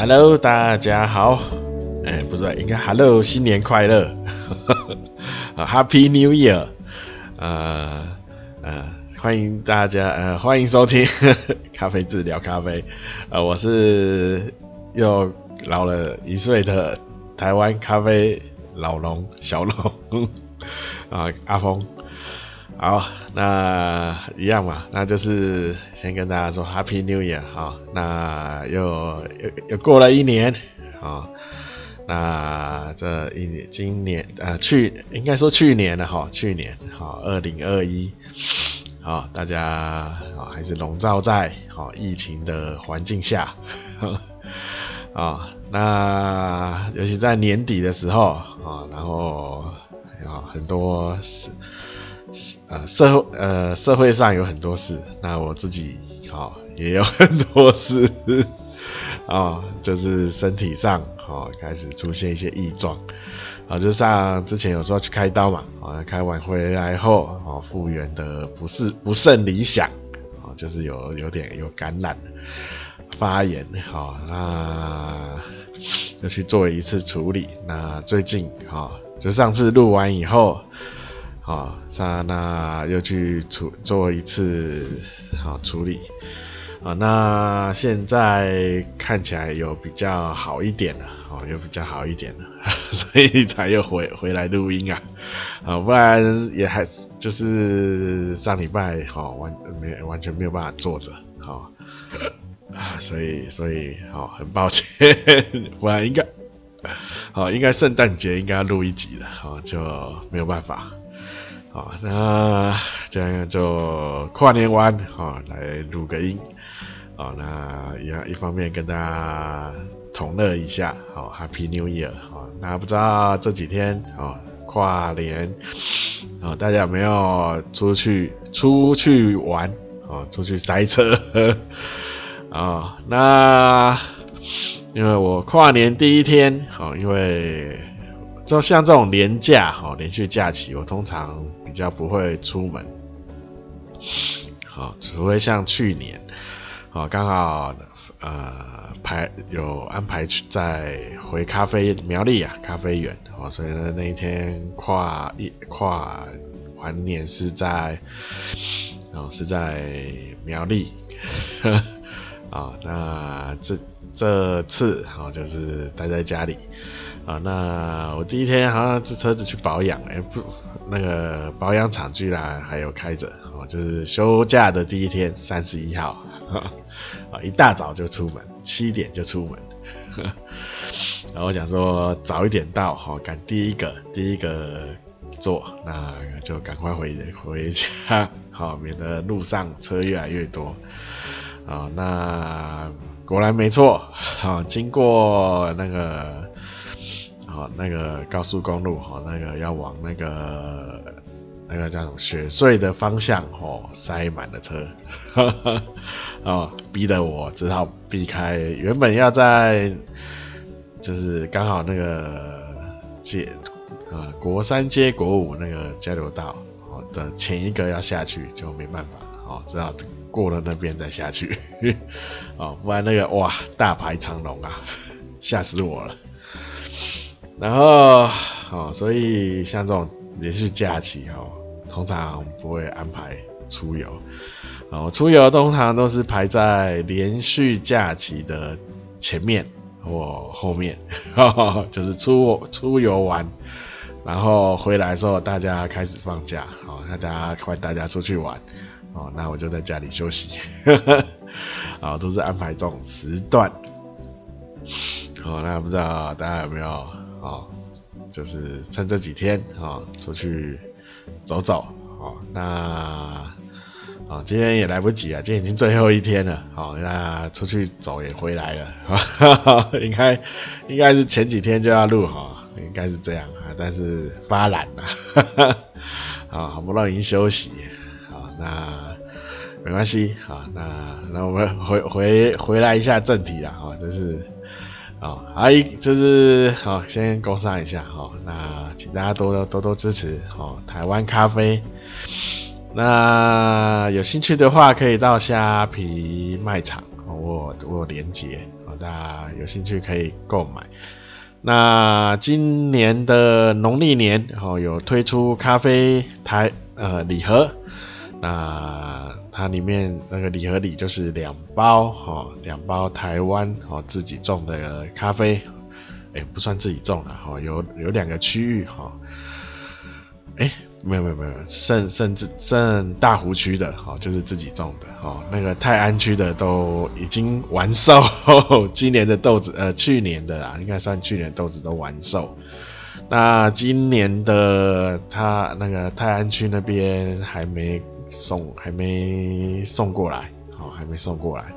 Hello，大家好。哎，不是，应该 Hello，新年快乐。啊，Happy New Year。呃呃，欢迎大家，呃，欢迎收听 咖啡志聊咖啡。呃，我是又老了一岁的台湾咖啡老龙小龙 啊，阿峰。好，那一样嘛，那就是先跟大家说 Happy New Year 好，那又又又过了一年，好，那这一年今年呃去应该说去年了哈，去年好二零二一，好大家啊还是笼罩在好疫情的环境下，啊 那尤其在年底的时候啊，然后啊很多事。呃，社会呃社会上有很多事，那我自己哈、也有很多事啊、就是身体上哈、开始出现一些异状啊，就像之前有说要去开刀嘛，啊、开完回来后啊，复、原的不是不甚理想啊、就是有有点有感染发炎，好、那就去做一次处理，那最近哈、就上次录完以后。啊，那那又去处做一次好处理，啊，那现在看起来有比较好一点了，哦，有比较好一点了，所以才又回回来录音啊，啊，不然也还就是上礼拜好完没完全没有办法坐着，好，啊，所以所以好很抱歉，不然应该好应该圣诞节应该要录一集的，好就没有办法。好，那这样就跨年完，好来录个音，好，那一一方面跟大家同乐一下，好，Happy New Year，好，那不知道这几天，好跨年，好大家有没有出去出去玩，好出去塞车，啊，那因为我跨年第一天，好，因为。就像这种连假哈，连续假期，我通常比较不会出门，好，除非像去年，好，刚好呃排有安排去在回咖啡苗栗啊咖啡园，哦，所以呢那一天跨一跨完年是在哦是在苗栗，啊，那这这次好就是待在家里。啊，那我第一天好像这车子去保养，哎、不，那个保养厂居然还有开着，哦，就是休假的第一天，三十一号，啊，一大早就出门，七点就出门，然后我想说早一点到，好赶第一个第一个坐，那就赶快回回家，好，免得路上车越来越多，啊，那果然没错，啊，经过那个。好，那个高速公路，哈，那个要往那个那个叫什么雪隧的方向，哦，塞满了车，哈哈哦，逼得我只好避开。原本要在，就是刚好那个街，呃，国三接国五那个交流道，哦的前一个要下去，就没办法，哦，只好过了那边再下去，哦，不然那个哇，大排长龙啊，吓死我了。然后，哦，所以像这种连续假期，哦，通常不会安排出游，哦，出游通常都是排在连续假期的前面或后面，呵 呵就是出出游玩，然后回来的时候大家开始放假，哦，那大家欢迎大家出去玩，哦，那我就在家里休息，呵 呵哦，都是安排这种时段，哦，那不知道大家有没有？哦，就是趁这几天啊、哦，出去走走。哦，那啊、哦，今天也来不及啊，今天已经最后一天了。好、哦，那出去走也回来了。哈哈，应该应该是前几天就要录哈、哦，应该是这样啊，但是发懒了。哈哈，啊，好不容易休息。好，那没关系。好，那那我们回回回来一下正题啊，哈，就是。哦，还就是，好，先工商一下，好，那请大家多多多多支持，好，台湾咖啡。那有兴趣的话，可以到虾皮卖场，我我有连结，大家有兴趣可以购买。那今年的农历年哦，有推出咖啡台呃礼盒，那它里面那个礼盒里就是两包哈，两包台湾哦自己种的咖啡，哎不算自己种的哈，有有两个区域哈，哎。没有没有没有，剩甚至剩大湖区的哦，就是自己种的哦。那个泰安区的都已经完售，今年的豆子呃，去年的啊，应该算去年豆子都完售。那今年的他那个泰安区那边还没送，还没送过来，哦，还没送过来，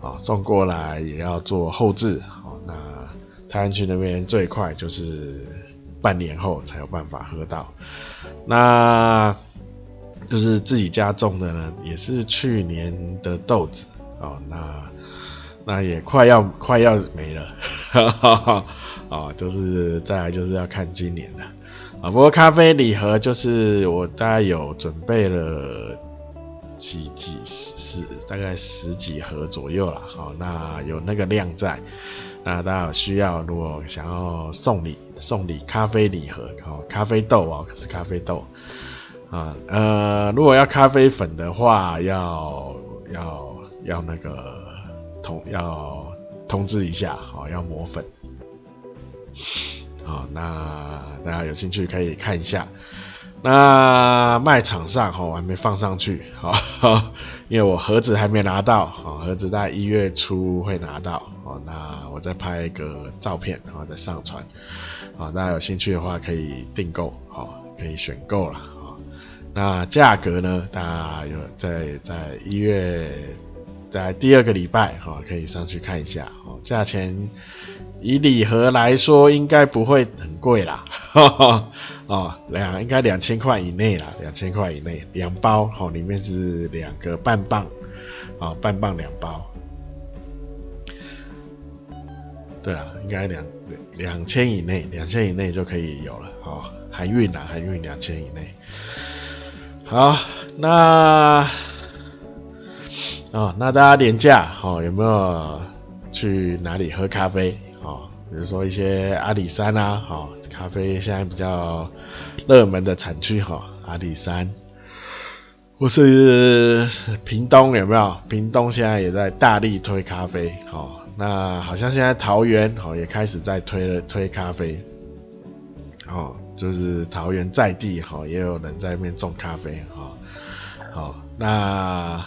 哦，送过来也要做后置，哦。那泰安区那边最快就是。半年后才有办法喝到，那就是自己家种的呢，也是去年的豆子哦，那那也快要快要没了，哈哈哈，啊，就是再来就是要看今年了啊。不过咖啡礼盒就是我大概有准备了几几十十大概十几盒左右了，好，那有那个量在。那大家有需要，如果想要送礼，送礼咖啡礼盒，哦，咖啡豆哦，可是咖啡豆啊，呃，如果要咖啡粉的话，要要要那个通要通知一下，好，要磨粉，好，那大家有兴趣可以看一下。那卖场上哈，我还没放上去，哈，因为我盒子还没拿到，哈，盒子在一月初会拿到，哦，那我再拍一个照片，然后再上传，啊，大家有兴趣的话可以订购，好，可以选购了，啊，那价格呢，大家有在在一月在第二个礼拜，哈，可以上去看一下，哦，价钱。以礼盒来说，应该不会很贵啦，哦，两应该两千块以内啦，两千块以内，两包，哦，里面是两个半磅，啊，半磅两包，对啊，应该两两千以内，两千以内就可以有了，哦，含运啦，含运两千以内，好，那，哦，那大家年假，哦，有没有去哪里喝咖啡？哦，比如说一些阿里山啊，哦，咖啡现在比较热门的产区哈，阿里山，或是屏东有没有？屏东现在也在大力推咖啡，哦，那好像现在桃园哦也开始在推了推咖啡，哦，就是桃园在地哈也有人在那边种咖啡，哈，好，那。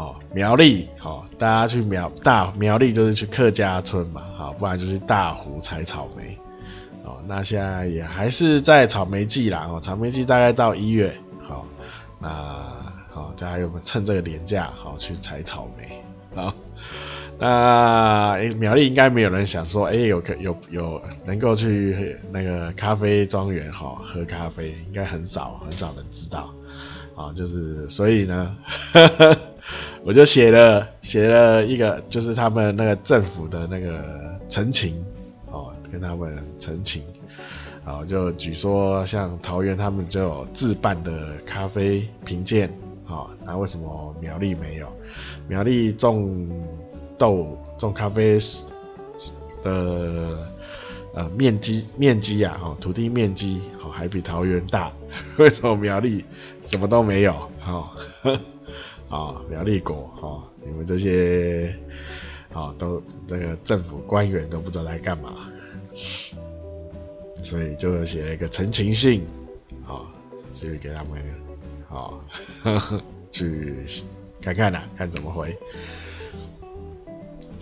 哦，苗栗好，大家去苗大苗栗就是去客家村嘛，好，不然就去大湖采草莓。哦，那现在也还是在草莓季啦，哦，草莓季大概到一月，好，那好，大家有没有趁这个年假好去采草莓？好，那苗栗应该没有人想说，哎，有可有有能够去那个咖啡庄园哈喝咖啡，应该很少很少人知道，啊，就是所以呢。呵 呵我就写了写了一个，就是他们那个政府的那个陈情，哦，跟他们陈情，哦，就举说像桃园他们就自办的咖啡评鉴，哦，那为什么苗栗没有？苗栗种豆种咖啡的呃面积面积啊，哦，土地面积哦还比桃园大，为什么苗栗什么都没有？哦啊、哦，苗栗国哈、哦，你们这些啊、哦、都这个政府官员都不知道在干嘛，所以就写了一个陈情信，啊、哦，去给他们，好、哦，去看看呐、啊，看怎么回。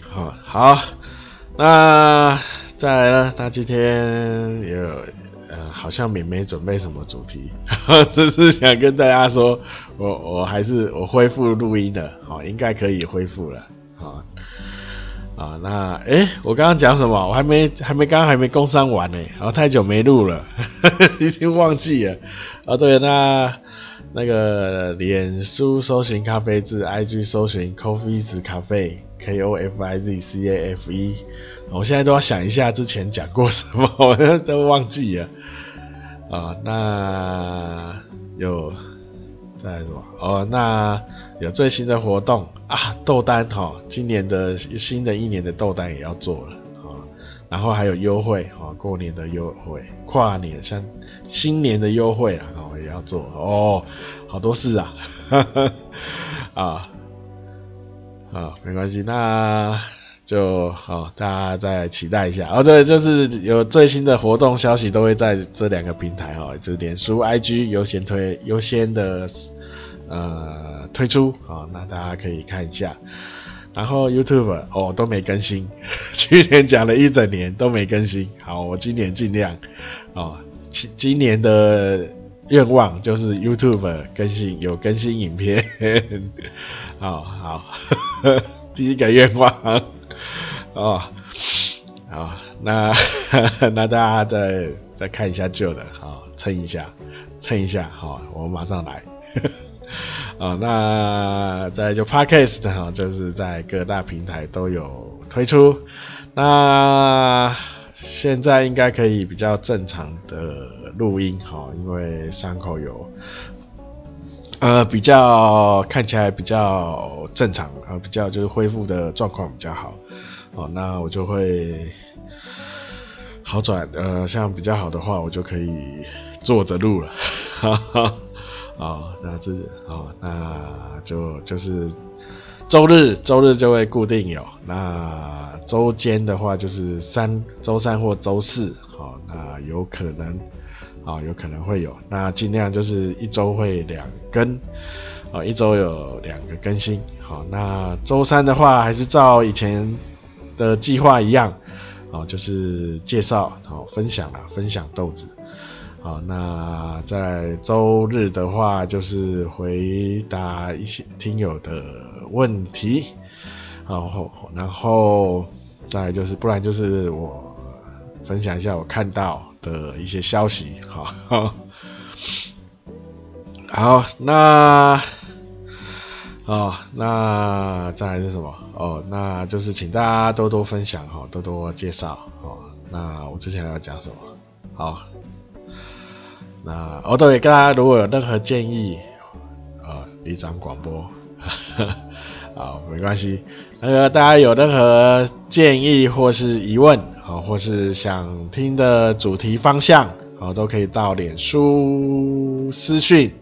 好、哦，好，那再来呢？那今天也有。呃，好像也没准备什么主题，只是想跟大家说，我我还是我恢复录音了，好，应该可以恢复了，好，啊，那诶、我刚刚讲什么？我还没还没刚刚还没工商完呢，然后太久没录了，已经忘记了。啊，对，那那个脸书搜寻咖啡字，IG 搜寻 Coffee's Cafe，K O F I Z C A F E。我现在都要想一下之前讲过什么，我都忘记了。啊，那有再来什么？哦，那有最新的活动啊，豆单哈，今年的新的一年的豆单也要做了啊，然后还有优惠哈，过年的优惠，跨年像新年的优惠啊，也要做哦，好多事啊，啊啊，没关系，那。就好，大家再期待一下。哦，对，就是有最新的活动消息都会在这两个平台哈，就是脸书、IG 优先推优先的呃推出啊，那大家可以看一下。然后 YouTube 哦都没更新，去年讲了一整年都没更新。好，我今年尽量哦，今今年的愿望就是 YouTube 更新有更新影片。好 好，第一个愿望。哦，好，那 那大家再再看一下旧的，好，撑一下，撑一下，好，我马上来。哦，那再就 Podcast 哈，就是在各大平台都有推出。那现在应该可以比较正常的录音，哈，因为伤口有呃比较看起来比较正常，呃，比较就是恢复的状况比较好。哦，那我就会好转，呃，像比较好的话，我就可以坐着录了，哈哈。哦，那这是哦，那就就是周日，周日就会固定有，那周间的话就是三周三或周四，好，那有可能，啊，有可能会有，那尽量就是一周会两更，啊，一周有两个更新，好，那周三的话还是照以前。的计划一样，哦，就是介绍，哦，分享啦，分享豆子，好，那在周日的话，就是回答一些听友的问题，然后，然后再就是，不然就是我分享一下我看到的一些消息，好，好，那。哦，那再来是什么？哦，那就是请大家多多分享哈，多多介绍哦。那我之前要讲什么？好，那哦对，大家如果有任何建议，啊，里长广播，好，没关系。那个大家有任何建议或是疑问，好，或是想听的主题方向，好，都可以到脸书私讯。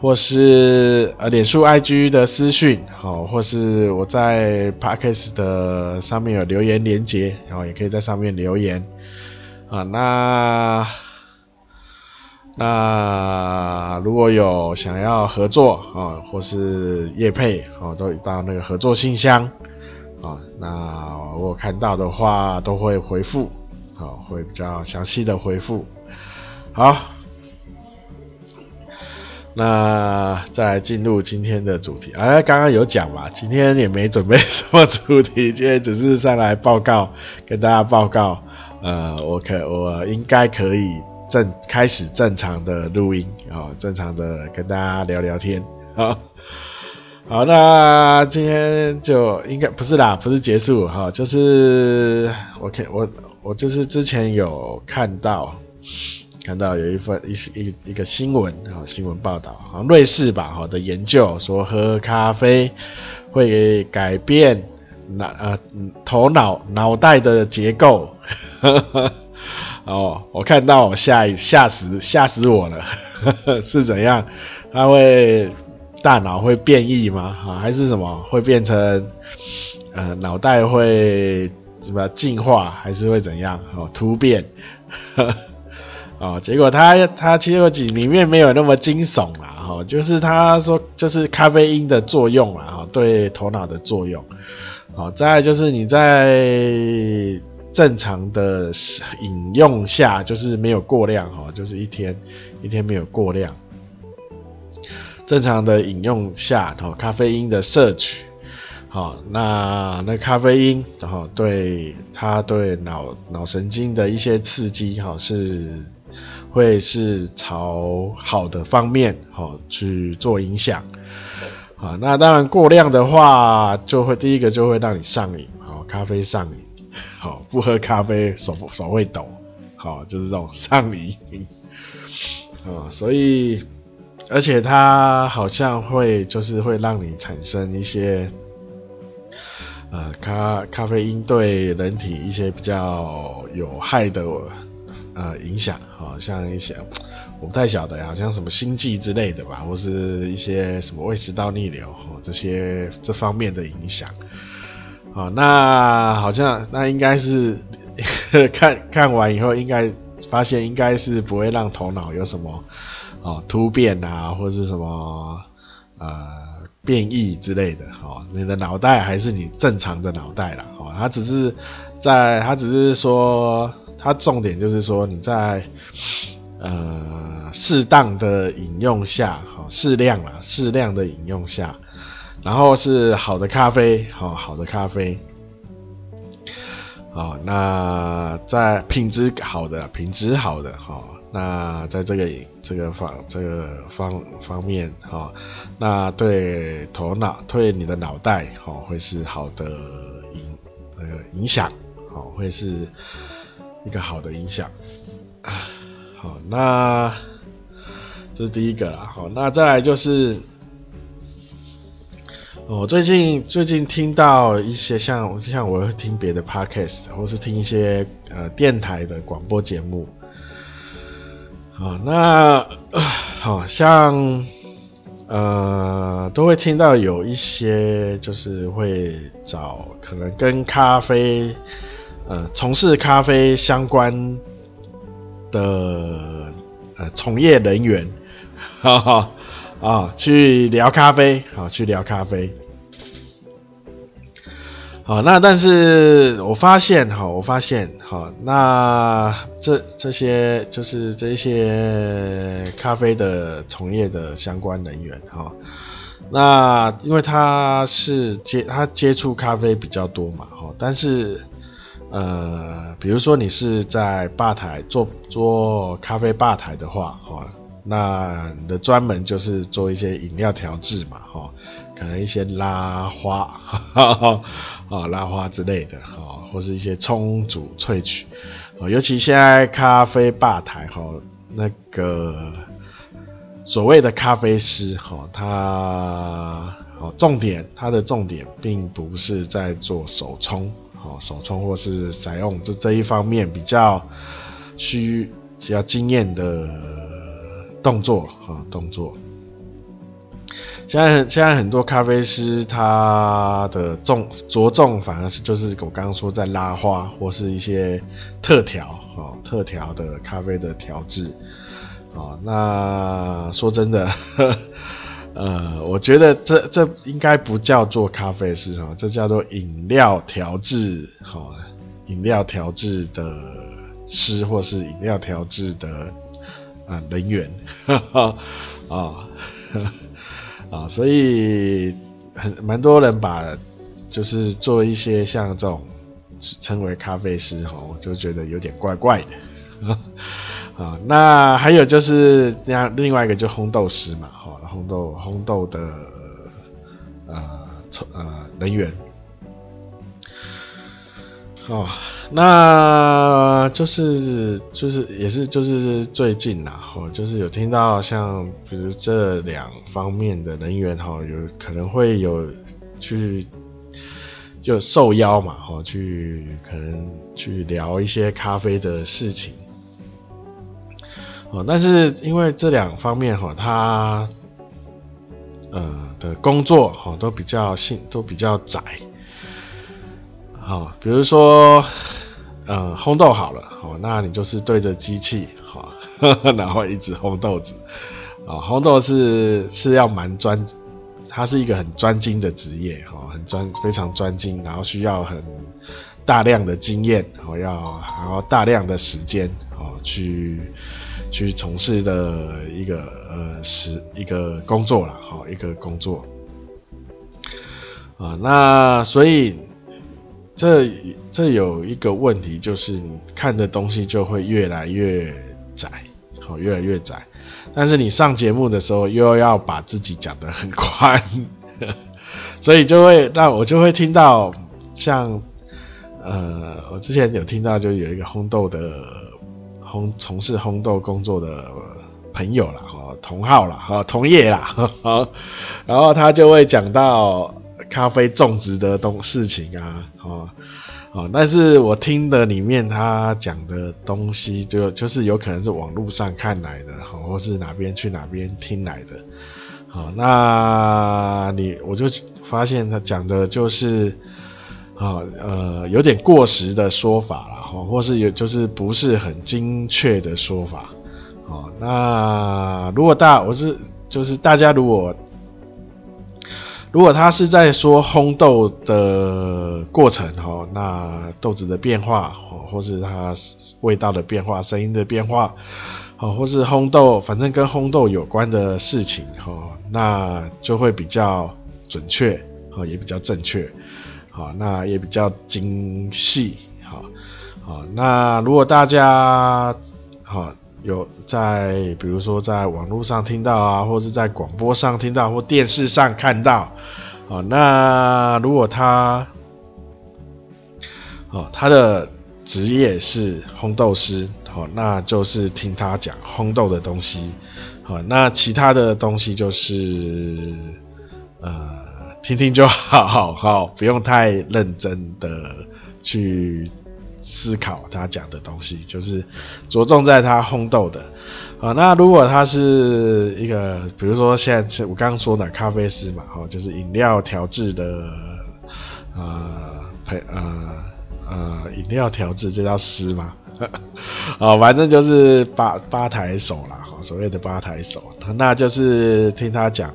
或是呃，脸书 IG 的私讯，好，或是我在 Podcast 的上面有留言连接，然后也可以在上面留言啊。那那如果有想要合作啊，或是业配，哦，都到那个合作信箱啊。那我看到的话都会回复，好，会比较详细的回复。好。那再进入今天的主题，哎，刚刚有讲嘛，今天也没准备什么主题，今天只是上来报告，跟大家报告，呃，我可我应该可以正开始正常的录音啊，正常的跟大家聊聊天啊，好，那今天就应该不是啦，不是结束哈，就是我看我我就是之前有看到。看到有一份一一一个新闻啊，新闻报道，好像瑞士吧，好的研究说喝咖啡会改变脑呃头脑脑袋的结构。哦，我看到我吓吓死吓死我了，是怎样？它会大脑会变异吗？啊，还是什么会变成呃脑袋会怎么进化，还是会怎样？哦，突变。哦，结果他他其实里面没有那么惊悚啦，哈，就是他说就是咖啡因的作用啦，哈，对头脑的作用，好，再就是你在正常的饮用下，就是没有过量，哈，就是一天一天没有过量，正常的饮用下，哈，咖啡因的摄取，好，那那咖啡因，然后对它对脑脑神经的一些刺激，哈，是。会是朝好的方面好去做影响，啊，那当然过量的话，就会第一个就会让你上瘾，好，咖啡上瘾，好，不喝咖啡手手会抖，好，就是这种上瘾，啊，所以而且它好像会就是会让你产生一些，呃，咖咖啡因对人体一些比较有害的呃影响，好像一些我不太晓得，好像什么心悸之类的吧，或是一些什么胃食道逆流这些这方面的影响。好，那好像那应该是 看看完以后，应该发现应该是不会让头脑有什么。哦，突变啊，或是什么呃变异之类的，哦，你的脑袋还是你正常的脑袋啦，哦，它只是在，它只是说，它重点就是说你在呃适当的饮用下，哦，适量啦，适量的饮用下，然后是好的咖啡，哦，好的咖啡，哦，那在品质好的，品质好的，哈，哦。那在这个这个方这个方方面哈、哦，那对头脑对你的脑袋哈、哦、会是好的影呃影响，好、哦、会是一个好的影响。好，那这是第一个啦。好，那再来就是，我、最近最近听到一些像像我会听别的 podcast 或是听一些呃电台的广播节目。啊，那好像呃都会听到有一些就是会找可能跟咖啡呃从事咖啡相关的呃从业人员，哈 哈啊去聊咖啡，好去聊咖啡。好，那但是我发现哈，我发现哈，那这这些就是这些咖啡的从业的相关人员哈，那因为他是接他接触咖啡比较多嘛哈，但是呃，比如说你是在吧台做做咖啡吧台的话哈，那你的专门就是做一些饮料调制嘛哈。可能一些拉花，哈哈啊，拉花之类的，哈，或是一些冲煮萃取，哦尤其现在咖啡吧台，哈，那个所谓的咖啡师，哈，他，重点，他的重点并不是在做手冲，哦手冲或是采用这这一方面比较需比较经验的动作，啊，动作。现在现在很多咖啡师，他的重着重反而是就是我刚刚说在拉花或是一些特调哦，特调的咖啡的调制哦。那说真的，呃，我觉得这这应该不叫做咖啡师哦，这叫做饮料调制哦，饮料调制的师或是饮料调制的啊人员啊。啊，所以很蛮多人把就是做一些像这种称为咖啡师哈，我就觉得有点怪怪的 啊。那还有就是这样，另外一个就烘豆师嘛，哈，烘豆烘豆的呃呃人员。哦，那就是就是也是就是最近呐，哦，就是有听到像比如这两方面的人员哈，有可能会有去就受邀嘛，哈，去可能去聊一些咖啡的事情。哦，但是因为这两方面哈，他呃的工作哈都比较性都比较窄。好，比如说，呃，烘豆好了，好，那你就是对着机器，好，然后一直烘豆子，啊，烘豆是是要蛮专，它是一个很专精的职业，哈，很专，非常专精，然后需要很大量的经验，哦，要然后大量的时间，哦，去去从事的一个呃是一个工作了，好，一个工作，啊，那所以。这这有一个问题，就是你看的东西就会越来越窄，好，越来越窄。但是你上节目的时候又要把自己讲得很宽，所以就会让我就会听到像呃，我之前有听到就有一个烘豆的烘从事烘豆工作的朋友啦，哈，同号啦，哈，同业啦，哈，然后他就会讲到咖啡种植的东事情啊，哦，哦，但是我听的里面他讲的东西就就是有可能是网络上看来的，哈，或是哪边去哪边听来的，好，那你我就发现他讲的就是。啊，呃，有点过时的说法了哈，或是有就是不是很精确的说法，哦，那如果大我是就是大家如果如果他是在说烘豆的过程哈，那豆子的变化，或是它味道的变化、声音的变化，好，或是烘豆，反正跟烘豆有关的事情哈，那就会比较准确，哈，也比较正确。好，那也比较精细。好，好，那如果大家好有在，比如说在网络上听到啊，或是在广播上听到，或电视上看到，好，那如果他，哦，他的职业是烘豆师，好，那就是听他讲烘豆的东西。好，那其他的东西就是，呃。听听就好，好，好，不用太认真的去思考他讲的东西，就是着重在他烘豆的啊。那如果他是一个，比如说现在我刚刚说的咖啡师嘛，哦，就是饮料调制的，呃，陪，呃，呃，饮料调制这叫师嘛，啊，反正就是吧吧台手啦，所谓的吧台手，那就是听他讲。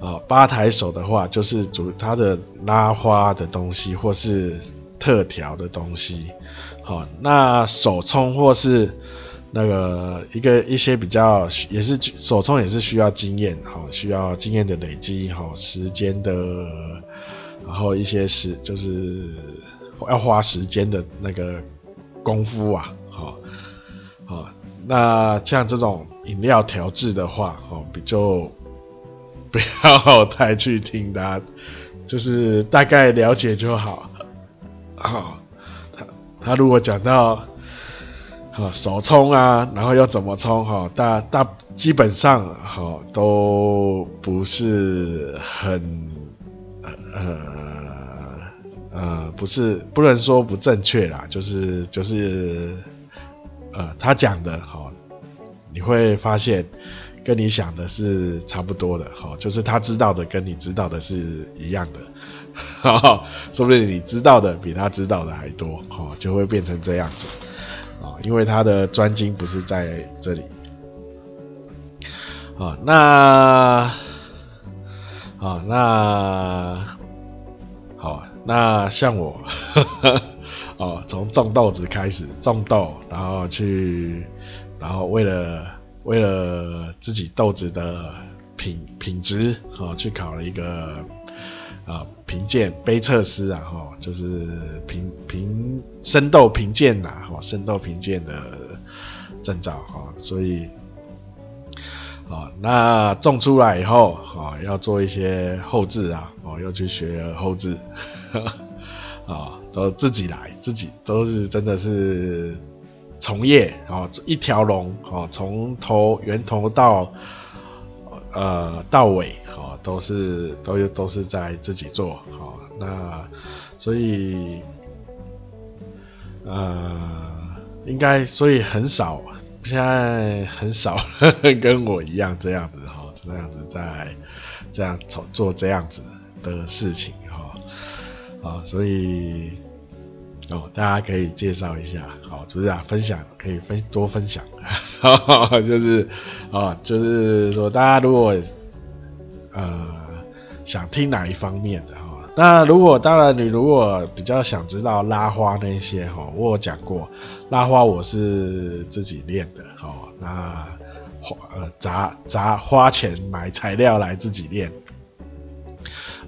啊，吧台手的话就是主他的拉花的东西，或是特调的东西。好，那手冲或是那个一个一些比较也是手冲也是需要经验，好，需要经验的累积，好，时间的，然后一些时就是要花时间的那个功夫啊，好，好，那像这种饮料调制的话，好，比较。不要太去听它，就是大概了解就好。好，他他如果讲到，好手冲啊，然后要怎么冲哈，大大基本上哈都不是很呃呃不是不能说不正确啦，就是就是呃他讲的哈，你会发现。跟你想的是差不多的，哈，就是他知道的跟你知道的是一样的，哈，说不定你知道的比他知道的还多，哈，就会变成这样子，啊，因为他的专精不是在这里，啊，那，啊，那，好，那像我，哦，从种豆子开始种豆，然后去，然后为了。为了自己豆子的品品质，哈，去考了一个啊评鉴杯测师啊，哈，就是评评生豆评鉴呐，哈，生豆评鉴的证照，哈，所以，啊，那种出来以后，哈，要做一些后置啊，哦，要去学后制，啊，都自己来，自己都是真的是。从业哦，一条龙哦，从头源头到呃到尾哦，都是都都是在自己做好。那所以呃，应该所以很少，现在很少 跟我一样这样子哈，这样子在这样做做这样子的事情哈啊，所以。哦，大家可以介绍一下，好，是不是啊？分享可以分多分享，呵 呵就是啊，就是说大家如果呃想听哪一方面的哈，那如果当然你如果比较想知道拉花那些哈，我有讲过拉花我是自己练的，哈，那花呃砸砸花钱买材料来自己练。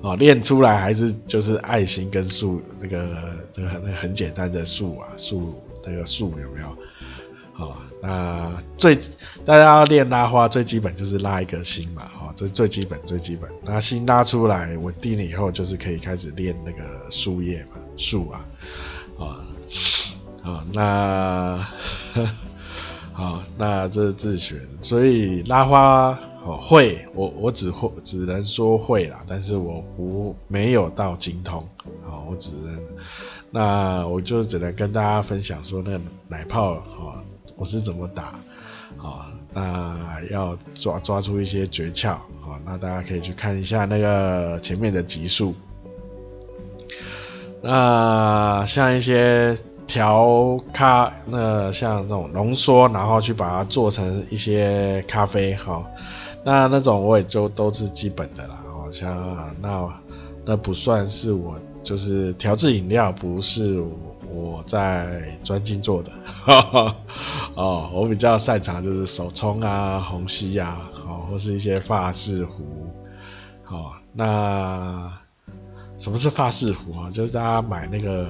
哦，练出来还是就是爱心跟树那个那个很那个很简单的树啊，树那个树有没有？好、哦，那最大家要练拉花最基本就是拉一个心嘛，哦，这最基本最基本。那心拉出来稳定了以后，就是可以开始练那个树叶嘛，树啊，啊、哦，啊、哦，那。好，那这是自学，所以拉花哦会，我我只会只能说会啦，但是我不没有到精通，好，我只能，那我就只能跟大家分享说那个奶泡哦，我是怎么打，好，那要抓抓出一些诀窍，好，那大家可以去看一下那个前面的集数。那像一些调咖，那像这种浓缩，然后去把它做成一些咖啡，哈，那那种我也就都是基本的啦，好像那那不算是我就是调制饮料，不是我在专精做的，哈哈，哦，我比较擅长就是手冲啊、虹吸啊，好，或是一些法式壶，好，那。什么是法式壶啊？就是大家买那个，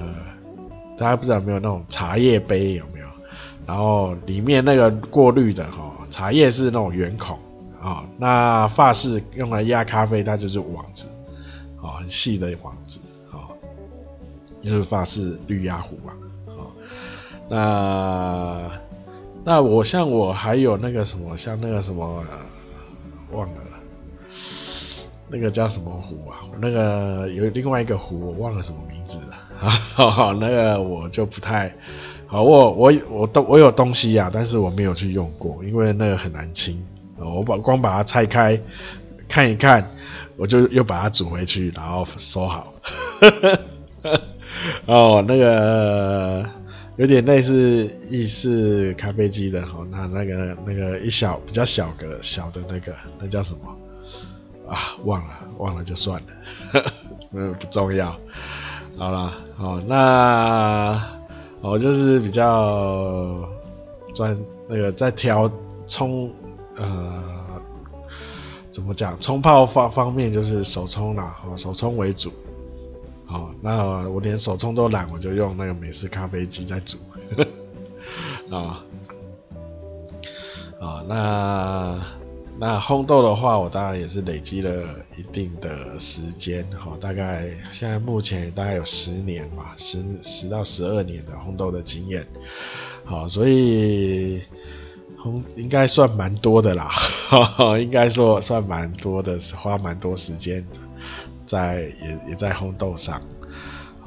大家不知道有没有那种茶叶杯有没有？然后里面那个过滤的哈，茶叶是那种圆孔啊。那发式用来压咖啡，它就是网子啊，很细的网子啊，就是发式滤压壶吧。啊，那那我像我还有那个什么，像那个什么，忘了。那个叫什么壶啊？那个有另外一个壶，我忘了什么名字了。好好，那个我就不太好。我我我都我有东西呀、啊，但是我没有去用过，因为那个很难清。我把光把它拆开看一看，我就又把它煮回去，然后收好。哦，那个有点类似意式咖啡机的哦，那那个那个一小比较小个小的那个，那叫什么？啊，忘了，忘了就算了，呵呵，嗯，不重要。好了，好，那我就是比较专那个在调冲，呃，怎么讲？冲泡方方面就是手冲啦，哦，手冲为主。好，那我连手冲都懒，我就用那个美式咖啡机在煮。啊，啊，那。那烘豆的话，我当然也是累积了一定的时间，哈，大概现在目前大概有十年吧，十十到十二年的烘豆的经验，好，所以烘应该算蛮多的啦，哈哈，应该说算蛮多的，花蛮多时间在也也在烘豆上，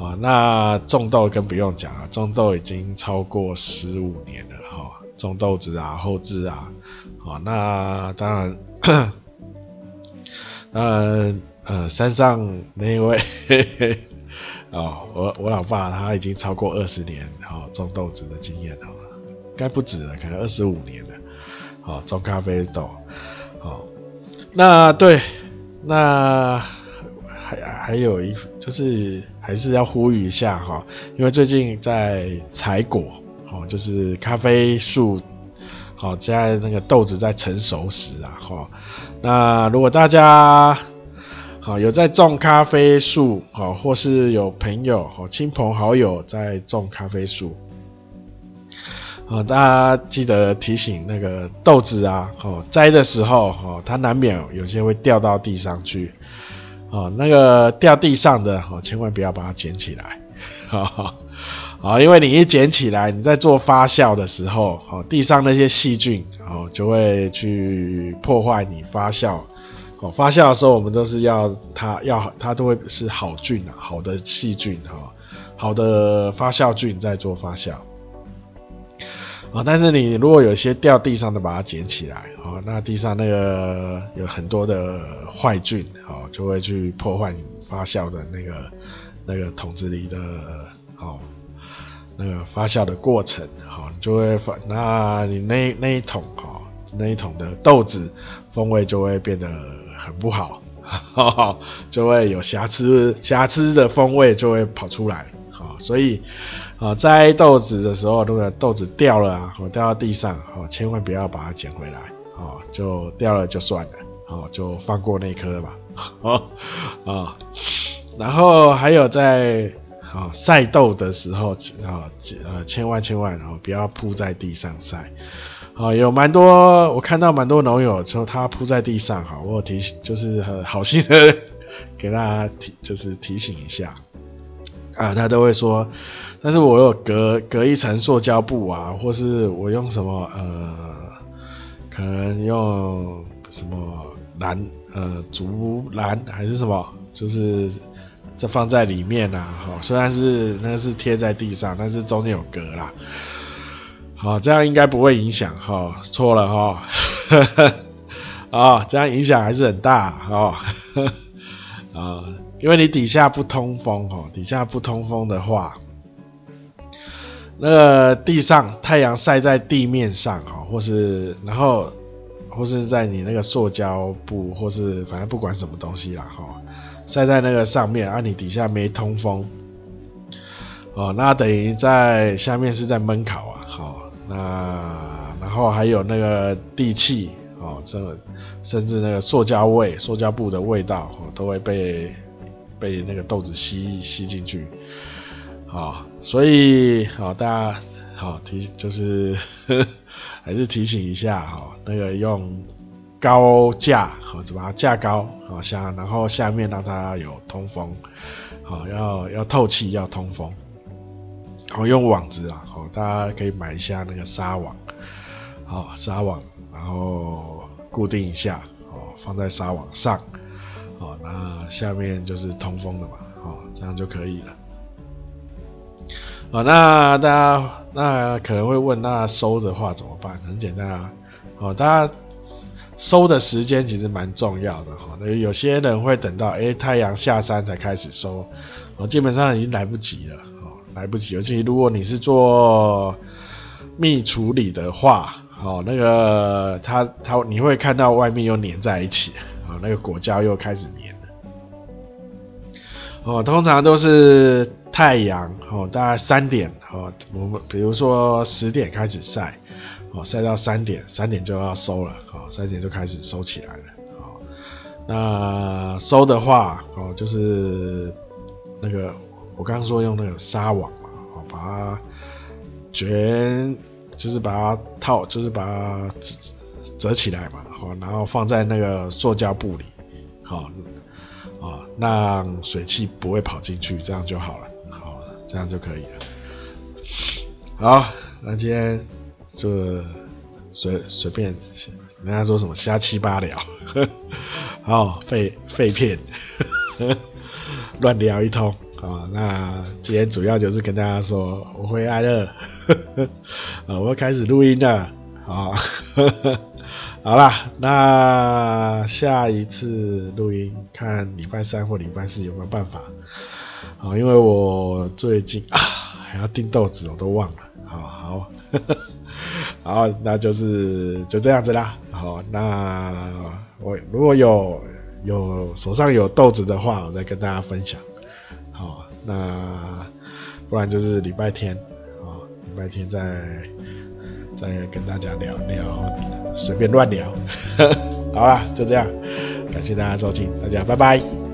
啊，那种豆更不用讲了，种豆已经超过十五年了，哈，种豆子啊，后制啊。好，那当然，当然，呃，山上那位，嘿嘿，哦，我我老爸他已经超过二十年，哈，种豆子的经验了，该不止了，可能二十五年了，好，种咖啡豆，好，那对，那还还有一就是还是要呼吁一下哈，因为最近在采果，好，就是咖啡树。好，在那个豆子在成熟时啊，哈，那如果大家好有在种咖啡树，好，或是有朋友好亲朋好友在种咖啡树，哦，大家记得提醒那个豆子啊，好摘的时候，哈，它难免有些会掉到地上去，哦，那个掉地上的，哦，千万不要把它捡起来，哈哈。啊，因为你一捡起来，你在做发酵的时候，哦，地上那些细菌，哦，就会去破坏你发酵。哦，发酵的时候，我们都是要它要它都会是好菌啊，好的细菌哈，好的发酵菌在做发酵。啊，但是你如果有些掉地上的，把它捡起来，哦，那地上那个有很多的坏菌，哦，就会去破坏你发酵的那个那个桶子里的，哦。那个发酵的过程，哈，就会发，那你那那一桶哈，那一桶的豆子风味就会变得很不好，哈 哈，就会有瑕疵，瑕疵的风味就会跑出来，哈，所以啊，摘豆子的时候，如果豆子掉了啊，或掉到地上，哦，千万不要把它捡回来，哦，就掉了就算了，哦，就放过那颗吧，哦，啊，然后还有在。好，晒豆的时候，啊，呃，千万千万，哦，不要铺在地上晒。好，有蛮多，我看到蛮多农友说他铺在地上，哈，我提醒，就是很好心的 给大家提，就是提醒一下。啊，他都会说，但是我有隔隔一层塑胶布啊，或是我用什么呃，可能用什么蓝呃竹篮还是什么，就是这放在里面啊，好，虽然是那是贴在地上，但是中间有隔啦，好，这样应该不会影响哈，错了哈，啊，这样影响还是很大哈，啊。因为你底下不通风哦，底下不通风的话，那个地上太阳晒在地面上哦，或是然后或是在你那个塑胶布，或是反正不管什么东西啦哈，晒在那个上面啊，你底下没通风哦，那等于在下面是在闷烤啊，好，那然后还有那个地气哦，这甚至那个塑胶味、塑胶布的味道哦，都会被。被那个豆子吸吸进去，好，所以好，大家好提就是呵 还是提醒一下哈，那个用高架好，就把它架高好下，然后下面让它有通风，好，要要透气要通风，好，用网子啊，好，大家可以买一下那个纱网，好，纱网，然后固定一下，好，放在纱网上。好，那下面就是通风的嘛，好，这样就可以了。好，那大家那可能会问，那收的话怎么办？很简单啊，好，大家收的时间其实蛮重要的哈。那有些人会等到哎、太阳下山才开始收，哦基本上已经来不及了，哦，来不及。尤其如果你是做蜜处理的话，哦，那个它它你会看到外面又粘在一起。啊，那个果胶又开始黏了。哦，通常都是太阳哦，大概三点哦，我们比如说十点开始晒，哦，晒到三点，三点就要收了，哦，三点就开始收起来了。哦，那收的话，哦，就是那个我刚刚说用那个纱网嘛，哦，把它卷，就是把它套，就是把它折起来嘛。好，然后放在那个塑胶布里，好，啊，让水汽不会跑进去，这样就好了，好，这样就可以了。好，那今天就随随便，人家说什么瞎七八聊，好，废废片，乱聊一通，啊，那今天主要就是跟大家说，我回来了，啊，我要开始录音了，啊。好啦，那下一次录音看礼拜三或礼拜四有没有办法？好，因为我最近啊还要订豆子，我都忘了。好好呵呵 好，那就是就这样子啦。好，那我如果有有手上有豆子的话，我再跟大家分享。好，那不然就是礼拜天，好，礼拜天再。再跟大家聊聊，随便乱聊，好啦，就这样，感谢大家收听，大家拜拜。